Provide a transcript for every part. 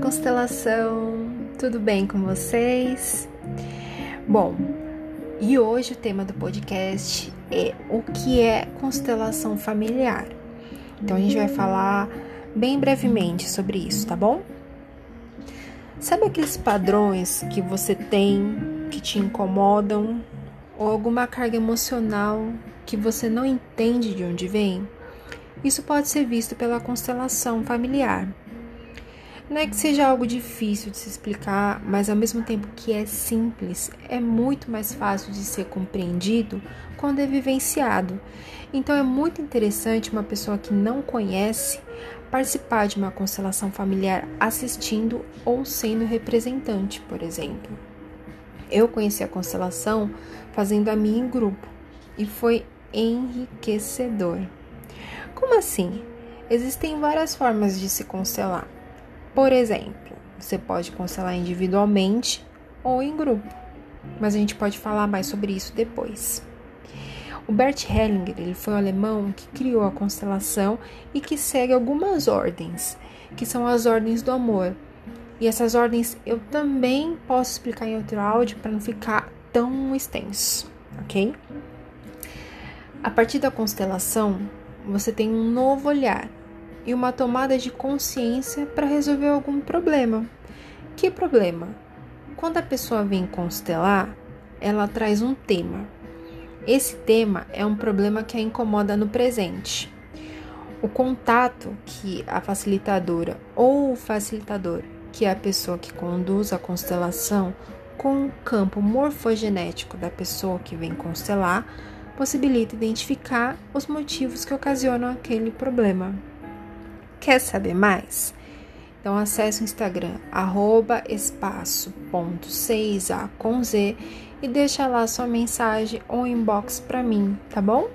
constelação, tudo bem com vocês? Bom, e hoje o tema do podcast é o que é constelação familiar. Então a gente vai falar bem brevemente sobre isso, tá bom? Sabe aqueles padrões que você tem que te incomodam ou alguma carga emocional que você não entende de onde vem? Isso pode ser visto pela constelação familiar. Não é que seja algo difícil de se explicar, mas ao mesmo tempo que é simples, é muito mais fácil de ser compreendido quando é vivenciado. Então é muito interessante uma pessoa que não conhece participar de uma constelação familiar assistindo ou sendo representante, por exemplo. Eu conheci a constelação fazendo a minha em grupo e foi enriquecedor. Como assim? Existem várias formas de se constelar. Por exemplo, você pode constelar individualmente ou em grupo, mas a gente pode falar mais sobre isso depois. O Bert Hellinger ele foi um alemão que criou a constelação e que segue algumas ordens, que são as ordens do amor. E essas ordens eu também posso explicar em outro áudio para não ficar tão extenso, ok? A partir da constelação, você tem um novo olhar e uma tomada de consciência para resolver algum problema. Que problema? Quando a pessoa vem constelar, ela traz um tema. Esse tema é um problema que a incomoda no presente. O contato que a facilitadora ou o facilitador, que é a pessoa que conduz a constelação, com o campo morfogenético da pessoa que vem constelar, possibilita identificar os motivos que ocasionam aquele problema. Quer saber mais? Então acesse o Instagram espaço.6a com Z e deixa lá sua mensagem ou inbox para mim, tá bom?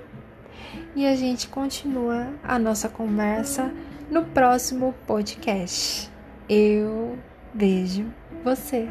E a gente continua a nossa conversa no próximo podcast. Eu vejo você.